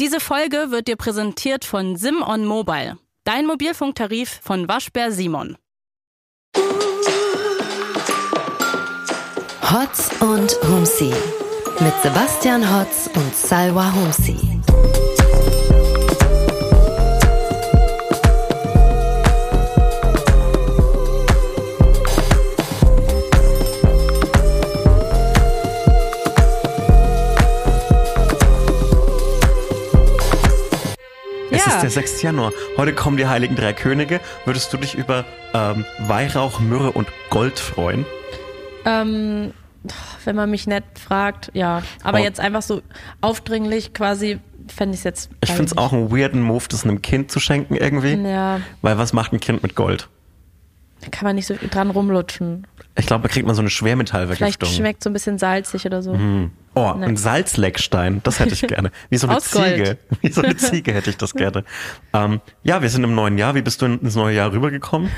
Diese Folge wird dir präsentiert von Simon Mobile, dein Mobilfunktarif von Waschbär Simon. Hotz und Humsi mit Sebastian Hotz und Salwa Humsi. Ist der 6. Januar. Heute kommen die Heiligen Drei Könige. Würdest du dich über ähm, Weihrauch, Myrrhe und Gold freuen? Ähm, wenn man mich nett fragt, ja. Aber Oh. jetzt einfach so aufdringlich quasi fände ich es jetzt. Ich finde es auch einen weirden Move, das einem Kind zu schenken irgendwie. Ja, Weil was macht ein Kind mit Gold? da kann man nicht so dran rumlutschen. Ich glaube, da kriegt man so eine Vielleicht Schwermetallvergiftung. schmeckt so ein bisschen salzig oder so. Oh, Ne. ein Salzleckstein, das hätte ich gerne. Wie so eine. Ziege. Wie so eine Ziege hätte ich das gerne. Ähm, ja, wir sind im neuen Jahr. Wie bist du ins neue Jahr rübergekommen?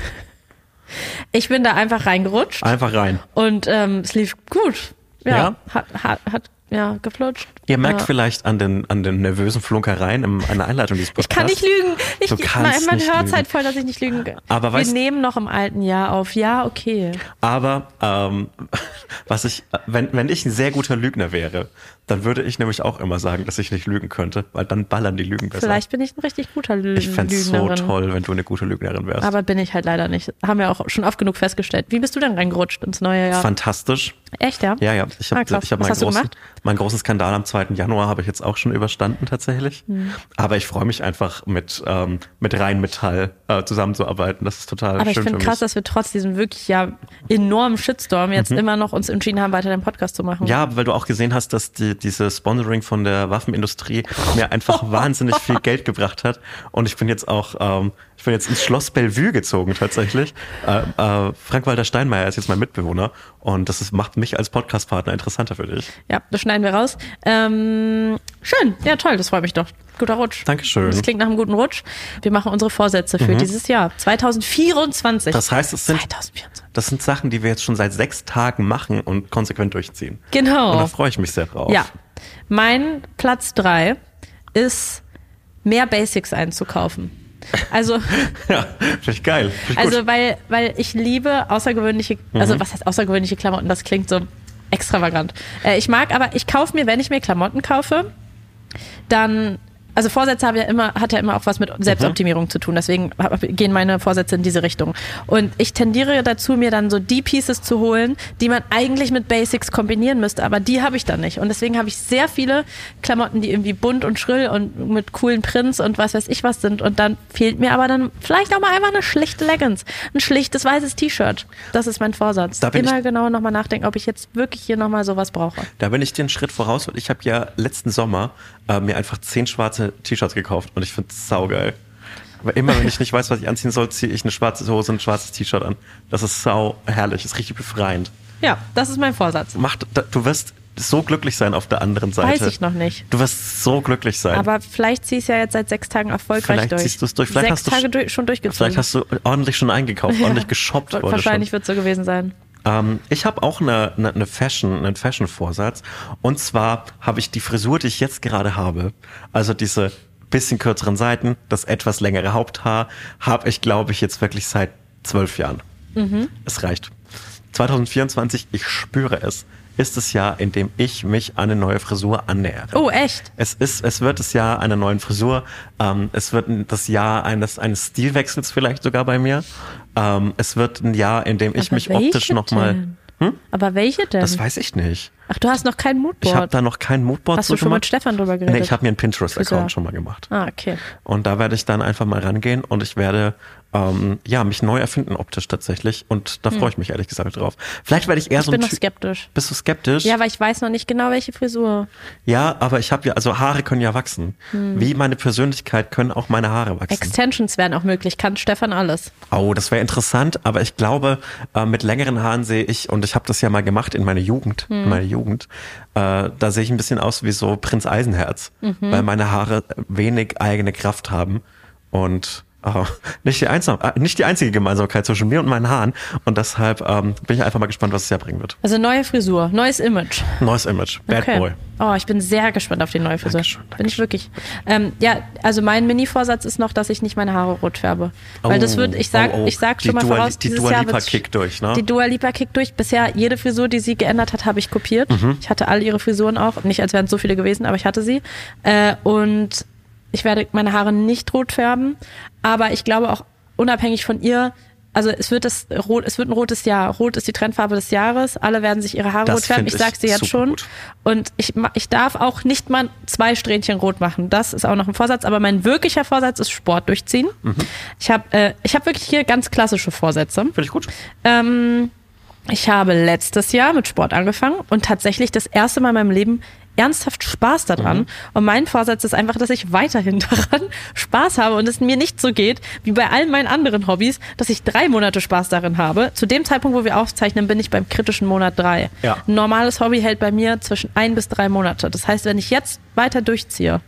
Ich bin da einfach reingerutscht Einfach rein. und ähm, es lief gut. Ja, Ja? Hat, hat, hat ja geflutscht. Ihr merkt ja. vielleicht an den, an den nervösen Flunkereien an der Einleitung dieses Ich Podcasts. kann nicht lügen. Ich, man kannst man hört halt voll, dass ich nicht lügen kann. Aber Wir weißt- nehmen noch im alten Jahr auf. Ja, okay. Aber ähm, was ich, wenn, wenn ich ein sehr guter Lügner wäre, dann würde ich nämlich auch immer sagen, dass ich nicht lügen könnte, weil dann ballern die Lügen besser. Vielleicht bin ich ein richtig guter Lü ich fände so Lügnerin. toll, wenn du eine gute Lügnerin wärst. Aber bin ich halt leider nicht. Haben wir auch schon oft genug festgestellt. Wie bist du denn reingerutscht ins neue Jahr? Fantastisch. Echt, ja? Ja, ja. Ich habe Ah, ich hab meinen, großen, großen Skandal am 2. Januar habe ich jetzt auch schon überstanden tatsächlich. Hm. Aber ich freue mich einfach mit, ähm, mit Rheinmetall äh, zusammenzuarbeiten. Das ist total Aber ich schön finde für krass, dass wir trotz diesem wirklich ja enormen Shitstorm jetzt immer noch uns entschieden haben, weiter den Podcast zu machen. Mhm. Ja, weil du auch gesehen hast, dass die, diese Sponsoring von der Waffenindustrie mir einfach wahnsinnig viel Geld gebracht hat. Und ich bin jetzt auch, ähm, ich bin jetzt ins Schloss Bellevue gezogen tatsächlich. Äh, äh, Frank-Walter Steinmeier ist jetzt mein Mitbewohner und das ist, macht mich als Podcastpartner interessanter für dich. Ja, das schneiden wir raus. Ähm, schön. Ja, toll. Das freut mich doch. Guter Rutsch. Dankeschön. Das klingt nach einem guten Rutsch. Wir machen unsere Vorsätze für dieses Jahr. 2024. Mhm. Das heißt, es sind, 2024. das sind Sachen, die wir jetzt schon seit sechs Tagen machen und konsequent durchziehen. Genau. Und da freue ich mich sehr drauf. Ja. Mein Platz drei ist, mehr Basics einzukaufen. Also, ja finde ich geil. Find also gut. weil, weil ich liebe außergewöhnliche, Mhm. also was heißt außergewöhnliche Klamotten? Das klingt so extravagant. Äh, ich mag, aber ich kaufe mir, wenn ich mir Klamotten kaufe, dann also Vorsätze haben ja immer, hat ja immer auch was mit Selbstoptimierung zu tun. Deswegen gehen meine Vorsätze in diese Richtung. Und ich tendiere dazu, mir dann so die Pieces zu holen, die man eigentlich mit Basics kombinieren müsste. Aber die habe ich dann nicht. Und deswegen habe ich sehr viele Klamotten, die irgendwie bunt und schrill und mit coolen Prints und was weiß ich was sind. Und dann fehlt mir aber dann vielleicht auch mal einfach eine schlichte Leggings. Ein schlichtes weißes T-Shirt. Das ist mein Vorsatz. Da bin immer ich- genau nochmal nachdenken, ob ich jetzt wirklich hier nochmal sowas brauche. Da bin ich dir einen Schritt voraus, weil ich habe ja letzten Sommer äh, mir einfach zehn schwarze T-Shirts gekauft und ich finde es saugeil. Aber immer, wenn ich nicht weiß, was ich anziehen soll, ziehe ich eine schwarze Hose und ein schwarzes T-Shirt an. Das ist sau herrlich, ist richtig befreiend. Ja, das ist mein Vorsatz. Macht, du wirst so glücklich sein auf der anderen Seite. Weiß ich noch nicht. Du wirst so glücklich sein. Aber vielleicht zieh ich es ja jetzt seit sechs Tagen erfolgreich Vielleicht durch. ziehst du es durch. Vielleicht sechs hast du Tage durch, schon durchgezogen. Vielleicht hast du ordentlich schon eingekauft, ordentlich geshoppt Wahrscheinlich wird es so gewesen sein. Ähm, ich habe auch eine, eine, eine Fashion, einen Fashion-Vorsatz. Und zwar habe ich die Frisur, die ich jetzt gerade habe, also diese bisschen kürzeren Seiten, das etwas längere Haupthaar, habe ich, glaube ich, jetzt wirklich seit zwölf Jahren. Es reicht. 2024, ich spüre es, ist das Jahr, in dem ich mich an eine neue Frisur annähere. Oh, echt? Es ist, es wird das Jahr einer neuen Frisur. Ähm, es wird das Jahr eines, eines Stilwechsels vielleicht sogar bei mir. Ähm, es wird ein Jahr, in dem ich Aber mich optisch nochmal. denn? Aber welche denn? Das weiß ich nicht. Ach, du hast noch kein Ich habe Moodboard. da noch kein Moodboard Hast du schon gemacht. mit Stefan drüber geredet? Nee, ich habe mir einen. Pinterest-Account schon mal gemacht. ah, okay. Und da werde ich dann einfach mal rangehen und ich werde ähm, ja mich neu erfinden optisch tatsächlich. Und da freue ich mich ehrlich gesagt drauf. Vielleicht werde ich eher Hm. Ich so bin ein noch skeptisch. Bist du skeptisch? Ja, weil ich weiß noch nicht genau, welche Frisur. Ja, aber ich habe ja, also Haare können ja wachsen. Hm. Wie meine Persönlichkeit können auch meine Haare wachsen. Extensions wären auch möglich. Kann Stefan alles. Oh, das wäre interessant, aber ich glaube, äh, mit längeren Haaren sehe ich, und ich habe das ja mal gemacht in meiner Jugend, Hm. in meiner Jugend, äh, da sehe ich ein bisschen aus wie so Prinz Eisenherz, Mhm. weil meine Haare wenig eigene Kraft haben. Und Oh, nicht, die einsam, äh, nicht die einzige Gemeinsamkeit zwischen mir und meinen Haaren. Und deshalb ähm, bin ich einfach mal gespannt, was es ja bringen wird. Also neue Frisur, neues Image. Neues Image. Bad okay. Boy. Oh, ich bin sehr gespannt auf die neue Frisur. Dankeschön, Bin ich wirklich. Ähm, ja, also mein Mini-Vorsatz ist noch, dass ich nicht meine Haare rot färbe. Weil das wird, ich sag, Oh, oh. ich sag schon Die mal Dua- voraus, die dieses Dua Lipa kickt durch, ne? Die Dua Lipa kickt durch. Bisher jede Frisur, die sie geändert hat, habe ich kopiert. Mhm. Ich hatte all ihre Frisuren auch. Nicht, als wären es so viele gewesen, aber ich hatte sie. Äh, und ich werde meine Haare nicht rot färben. Aber ich glaube auch unabhängig von ihr, also es wird das rot, es wird ein rotes Jahr. Rot ist die Trendfarbe des Jahres. Alle werden sich ihre Haare Das rot färben. find Ich sag's dir ich jetzt schon. gut. Und ich, ich darf auch nicht mal zwei Strähnchen rot machen. Das ist auch noch ein Vorsatz. Aber mein wirklicher Vorsatz ist Sport durchziehen. Mhm. Ich habe äh, ich hab wirklich hier ganz klassische Vorsätze. Finde ich gut. Ähm, ich habe letztes Jahr mit Sport angefangen und tatsächlich das erste Mal in meinem Leben ernsthaft Spaß daran. Und mein Vorsatz ist einfach, dass ich weiterhin daran Spaß habe und es mir nicht so geht, wie bei all meinen anderen Hobbys, dass ich drei Monate Spaß darin habe. Zu dem Zeitpunkt, wo wir aufzeichnen, bin ich beim kritischen Monat drei. Ja. Ein normales Hobby hält bei mir zwischen ein bis drei Monate. Das heißt, wenn ich jetzt weiter durchziehe,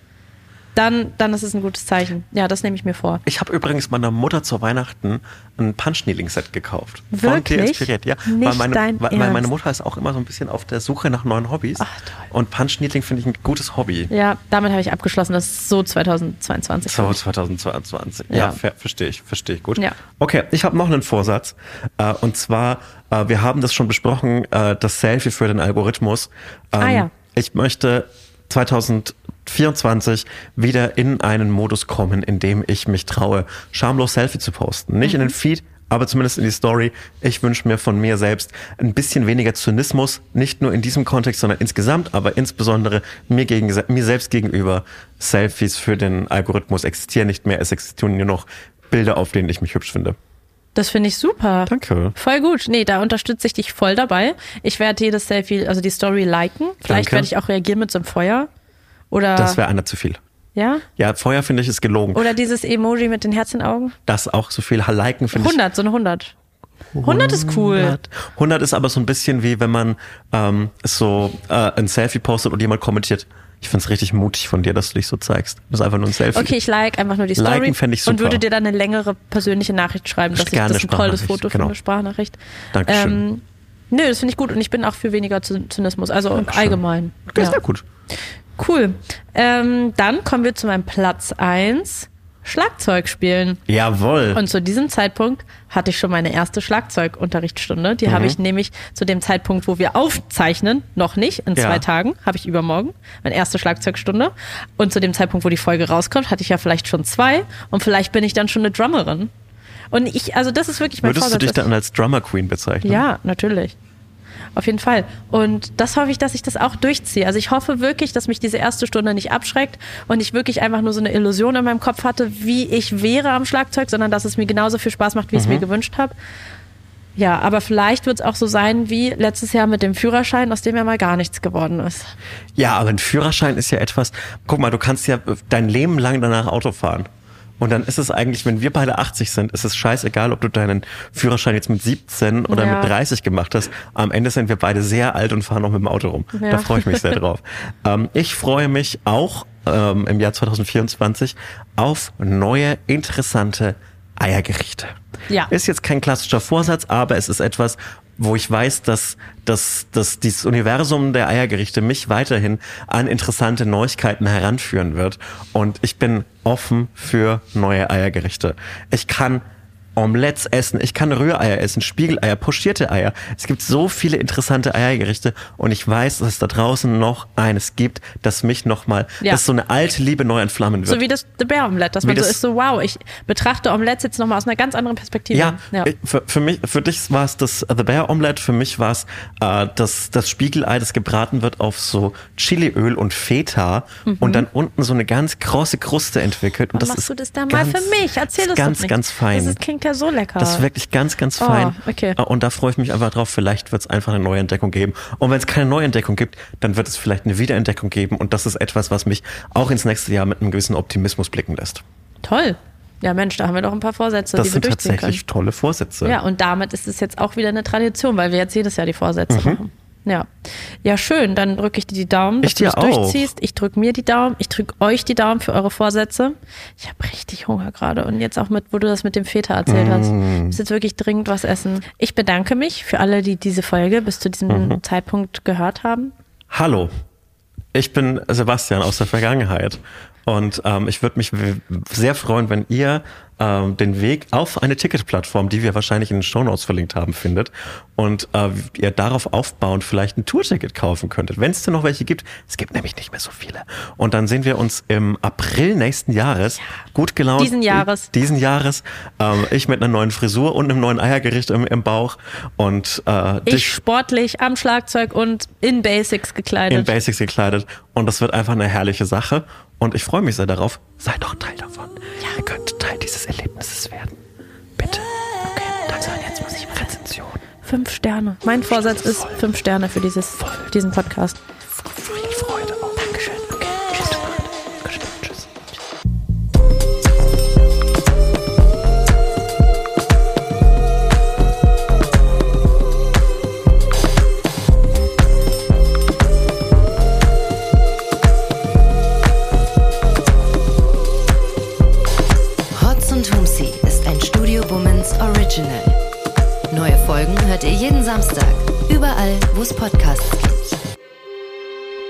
dann, dann ist es ein gutes Zeichen. Ja, das nehme ich mir vor. Ich habe übrigens meiner Mutter zu Weihnachten ein Punch-Needling-Set gekauft. Von dir Wirklich? inspiriert, ja. Nicht weil, meine, dein weil, weil meine? Mutter ist auch immer so ein bisschen auf der Suche nach neuen Hobbys. Ach, toll. Und Punch-Needling finde ich ein gutes Hobby. Ja, damit habe ich abgeschlossen. Das ist so 2022. So 2022. Ja, Ja. ver verstehe ich, verstehe ich gut. Ja. Okay, ich habe noch einen Vorsatz. Äh, und zwar, äh, wir haben das schon besprochen, äh, das Selfie für den Algorithmus. Ähm, Ah, ja. Ich möchte 2024 wieder in einen Modus kommen, in dem ich mich traue, schamlos Selfie zu posten. Nicht in Mhm. den Feed, aber zumindest in die Story. Ich wünsche mir von mir selbst ein bisschen weniger Zynismus, nicht nur in diesem Kontext, sondern insgesamt, aber insbesondere mir, gegen, mir selbst gegenüber. Selfies für den Algorithmus existieren nicht mehr, es existieren nur noch Bilder, auf denen ich mich hübsch finde. Das finde ich super. Danke. Voll gut. Nee, da unterstütze ich dich voll dabei. Ich werde jedes Selfie, also die Story liken. Vielleicht werde ich auch reagieren mit so einem Feuer. Oder, Das wäre einer zu viel. ja? Ja, Feuer finde ich ist gelogen. Oder dieses Emoji mit den Herzchenaugen. Das auch so viel liken finde ich 100, so eine 100. 100 ist cool. 100. 100 ist aber so ein bisschen wie wenn man ähm, so äh, ein Selfie postet und jemand kommentiert. Ich finde es richtig mutig von dir, dass du dich so zeigst. Das ist einfach nur ein Selfie. Okay, ich like einfach nur die Story Liken fänd ich und super. würde dir dann eine längere persönliche Nachricht schreiben, dass ich Gerne das ein tolles Foto genau. finde, Sprachnachricht. Dankeschön. Ähm, nö, das finde ich gut und ich bin auch für weniger Zy- Zynismus, also allgemein. Okay, Ja. sehr gut. Cool. Ähm, dann kommen wir zu meinem Platz eins Schlagzeug spielen. Jawohl. Und zu diesem Zeitpunkt hatte ich schon meine erste Schlagzeugunterrichtsstunde. Die Mhm. habe ich nämlich zu dem Zeitpunkt, wo wir aufzeichnen, noch nicht. In Ja. zwei Tagen habe ich übermorgen meine erste Schlagzeugstunde. Und zu dem Zeitpunkt, wo die Folge rauskommt, hatte ich ja vielleicht schon zwei. Und vielleicht bin ich dann schon eine Drummerin. Und ich, also das ist wirklich mein Würdest du Vorsatz. dich dann als Drummer Queen bezeichnen? Ja, natürlich. Auf jeden Fall. Und das hoffe ich, dass ich das auch durchziehe. Also ich hoffe wirklich, dass mich diese erste Stunde nicht abschreckt und ich wirklich einfach nur so eine Illusion in meinem Kopf hatte, wie ich wäre am Schlagzeug, sondern dass es mir genauso viel Spaß macht, wie ich es Mhm. mir gewünscht habe. Ja, aber vielleicht wird es auch so sein wie letztes Jahr mit dem Führerschein, aus dem ja mal gar nichts geworden ist. Ja, aber ein Führerschein ist ja etwas, guck mal, du kannst ja dein Leben lang danach Auto fahren. Und dann ist es eigentlich, wenn wir beide 80 sind, ist es scheißegal, ob du deinen Führerschein jetzt mit 17 oder Ja. mit 30 gemacht hast. Am Ende sind wir beide sehr alt und fahren noch mit dem Auto rum. Ja. Da freue ich mich sehr drauf. ähm, ich freue mich auch ähm, im Jahr 2024 auf neue, interessante Eiergerichte. Ja. Ist jetzt kein klassischer Vorsatz, aber es ist etwas, wo ich weiß, dass, dass, dass dieses Universum der Eiergerichte mich weiterhin an interessante Neuigkeiten heranführen wird. Und ich bin offen für neue Eiergerichte. Ich kann Omelettes essen, ich kann Rühreier essen, Spiegeleier, pochierte Eier. Es gibt so viele interessante Eiergerichte und ich weiß, dass es da draußen noch eines gibt, das mich nochmal, Ja. das so eine alte Liebe neu entflammen wird. So wie das The Bear Omelette, dass Wie man so das- ist, so wow, ich betrachte Omelettes jetzt nochmal aus einer ganz anderen Perspektive. Ja, ja. äh, Für, für mich, für dich war es das äh, The Bear Omelette, für mich war es äh, das, das Spiegelei, das gebraten wird auf so Chiliöl und Feta und dann unten so eine ganz krosse Kruste entwickelt. Und Warum das machst ist du das da mal für mich? Erzähl das ganz, ganz fein. Das ist, klingt ja so lecker. Das ist wirklich ganz, ganz Oh, fein. okay. Äh, Und da freue ich mich einfach drauf. Vielleicht wird es einfach eine Neuentdeckung geben. Und wenn es keine Neuentdeckung gibt, dann wird es vielleicht eine Wiederentdeckung geben. Und das ist etwas, was mich auch ins nächste Jahr mit einem gewissen Optimismus blicken lässt. Toll. Ja, Mensch, da haben wir doch ein paar Vorsätze, Das die wir sind durchziehen tatsächlich können. tolle Vorsätze. Ja, und damit ist es jetzt auch wieder eine Tradition, weil wir jetzt jedes Jahr die Vorsätze Mhm. machen. Ja. Ja, schön. Dann drücke ich dir die Daumen, dass Ich du auch. durchziehst. Ich drücke mir die Daumen. Ich drücke euch die Daumen für eure Vorsätze. Ich habe richtig Hunger gerade. Und jetzt auch mit, wo du das mit dem Feta erzählt hast. Mm. Ich muss jetzt wirklich dringend was essen. Ich bedanke mich für alle, die diese Folge bis zu diesem Mhm. Zeitpunkt gehört haben. Hallo, ich bin Sebastian aus der Vergangenheit und ähm, ich würde mich sehr freuen, wenn ihr ähm, den Weg auf eine Ticketplattform, die wir wahrscheinlich in den Shownotes verlinkt haben, findet und äh, ihr darauf aufbauend vielleicht ein Tourticket kaufen könntet, wenn es denn noch welche gibt. Es gibt nämlich nicht mehr so viele. Und dann sehen wir uns im April nächsten Jahres, gut gelaunt. Diesen Jahres. Diesen Jahres. Ähm, ich mit einer neuen Frisur und einem neuen Eiergericht im, im Bauch und äh, Ich dich sportlich am Schlagzeug und in Basics gekleidet. in Basics gekleidet und das wird einfach eine herrliche Sache und ich freue mich sehr darauf. Seid doch Teil davon. Ja. Ihr könnt fünf Sterne. Mein Vorsatz ist fünf Sterne für dieses, diesen Podcast. Podcasts.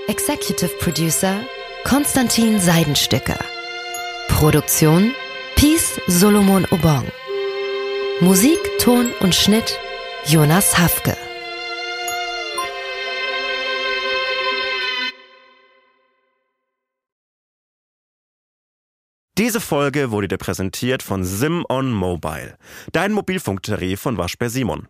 Executive Producer Konstantin Seidenstücker. Produktion Peace Solomon Obong. Musik, Ton und Schnitt Jonas Hafke. Diese Folge wurde dir präsentiert von Sim on Mobile, dein Mobilfunktarif von Waschbär Simon.